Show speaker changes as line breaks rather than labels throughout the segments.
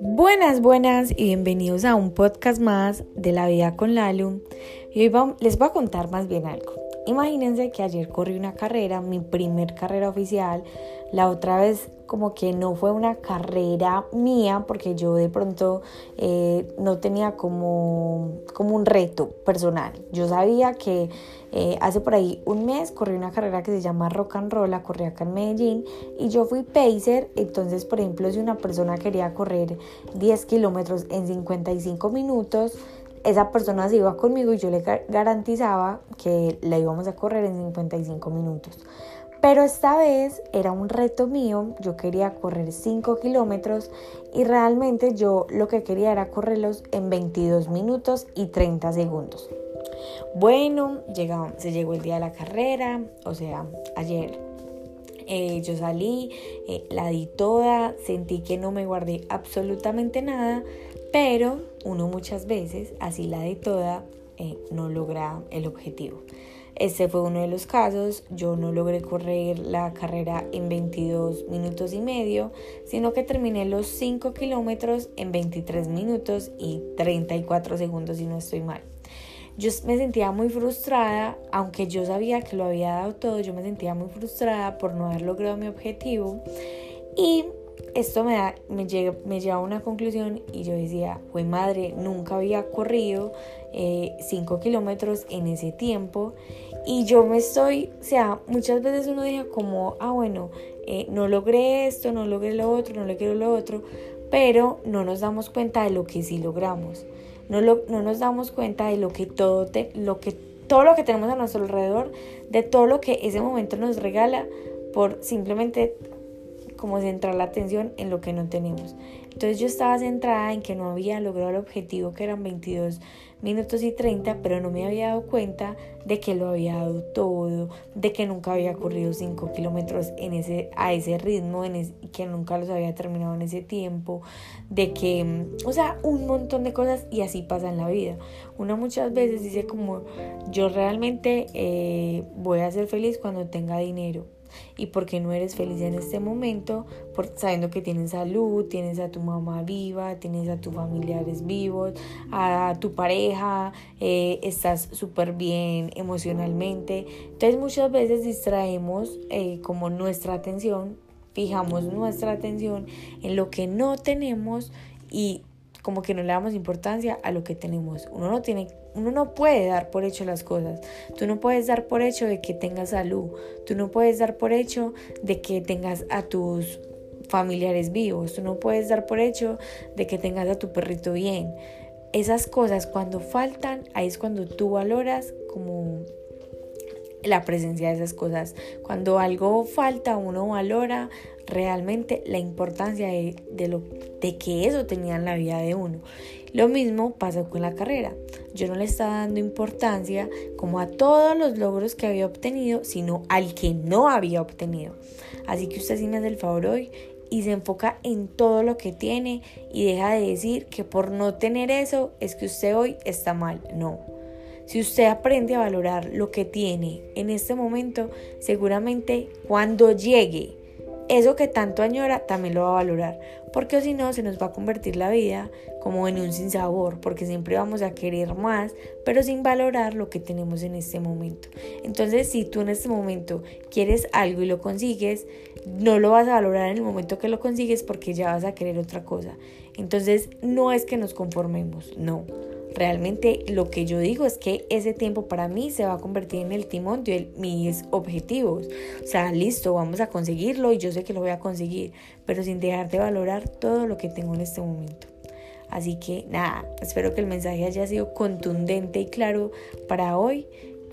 Buenas, buenas y bienvenidos a un podcast más de la vida con Lalu. Y hoy les voy a contar más bien algo. Imagínense que ayer corrí una carrera, mi primer carrera oficial. La otra vez como que no fue una carrera mía porque yo de pronto eh, no tenía como, como un reto personal. Yo sabía que eh, hace por ahí un mes corrí una carrera que se llama Rock and Roll, la corrí acá en Medellín y yo fui pacer. Entonces, por ejemplo, si una persona quería correr 10 kilómetros en 55 minutos, esa persona se iba conmigo y yo le garantizaba que la íbamos a correr en 55 minutos. Pero esta vez era un reto mío, yo quería correr 5 kilómetros y realmente yo lo que quería era correrlos en 22 minutos y 30 segundos. Bueno, se llegó el día de la carrera, o sea, ayer eh, yo salí, eh, la di toda, sentí que no me guardé absolutamente nada, pero uno muchas veces, así la di toda, eh, no logra el objetivo. Este fue uno de los casos, yo no logré correr la carrera en 22 minutos y medio, sino que terminé los 5 kilómetros en 23 minutos y 34 segundos si no estoy mal. Yo me sentía muy frustrada, aunque yo sabía que lo había dado todo, yo me sentía muy frustrada por no haber logrado mi objetivo y esto me, da, me, llega, me lleva a una conclusión y yo decía, fue madre, nunca había corrido 5 eh, kilómetros en ese tiempo y yo me estoy, o sea, muchas veces uno dice como, ah, bueno, eh, no logré esto, no logré lo otro, no logré lo otro, pero no nos damos cuenta de lo que sí logramos. No, lo, no nos damos cuenta de lo que todo, lo que, todo lo que tenemos a nuestro alrededor, de todo lo que ese momento nos regala por simplemente como centrar la atención en lo que no tenemos. Entonces yo estaba centrada en que no había logrado el objetivo que eran 22 minutos y 30, pero no me había dado cuenta de que lo había dado todo, de que nunca había corrido 5 kilómetros en ese, a ese ritmo, en que nunca los había terminado en ese tiempo, de que, mm, o sea, un montón de cosas y así pasa en la vida. Uno muchas veces dice como, yo realmente eh, voy a ser feliz cuando tenga dinero y porque no eres feliz en este momento, por, sabiendo que tienes salud, tienes a tu mamá viva, tienes a tus familiares vivos, a tu pareja, eh, estás súper bien emocionalmente. Entonces muchas veces distraemos eh, como nuestra atención, fijamos nuestra atención en lo que no tenemos y como que no le damos importancia a lo que tenemos. Uno no tiene uno no puede dar por hecho las cosas. Tú no puedes dar por hecho de que tengas salud. Tú no puedes dar por hecho de que tengas a tus familiares vivos. Tú no puedes dar por hecho de que tengas a tu perrito bien. Esas cosas cuando faltan, ahí es cuando tú valoras como la presencia de esas cosas. Cuando algo falta, uno valora realmente la importancia de, lo, de que eso tenía en la vida de uno. Lo mismo pasó con la carrera. Yo no le estaba dando importancia como a todos los logros que había obtenido, sino al que no había obtenido. Así que usted sí me hace el favor hoy y se enfoca en todo lo que tiene y deja de decir que por no tener eso es que usted hoy está mal. No. Si usted aprende a valorar lo que tiene en este momento, seguramente cuando llegue eso que tanto añora también lo va a valorar, porque si no se nos va a convertir la vida como en un sinsabor, porque siempre vamos a querer más, pero sin valorar lo que tenemos en este momento. Entonces, si tú en este momento quieres algo y lo consigues, no lo vas a valorar en el momento que lo consigues porque ya vas a querer otra cosa. Entonces, no es que nos conformemos, no Realmente lo que yo digo es que ese tiempo para mí se va a convertir en el timón de mis objetivos. O sea, listo, vamos a conseguirlo y yo sé que lo voy a conseguir, pero sin dejar de valorar todo lo que tengo en este momento. Así que nada, espero que el mensaje haya sido contundente y claro para hoy.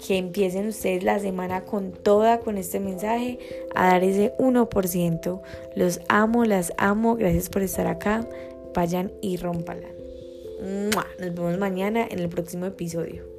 Que empiecen ustedes la semana con toda, con este mensaje, a dar ese 1%. Los amo, las amo. Gracias por estar acá. Vayan y rómpala. Nos vemos mañana en el próximo episodio.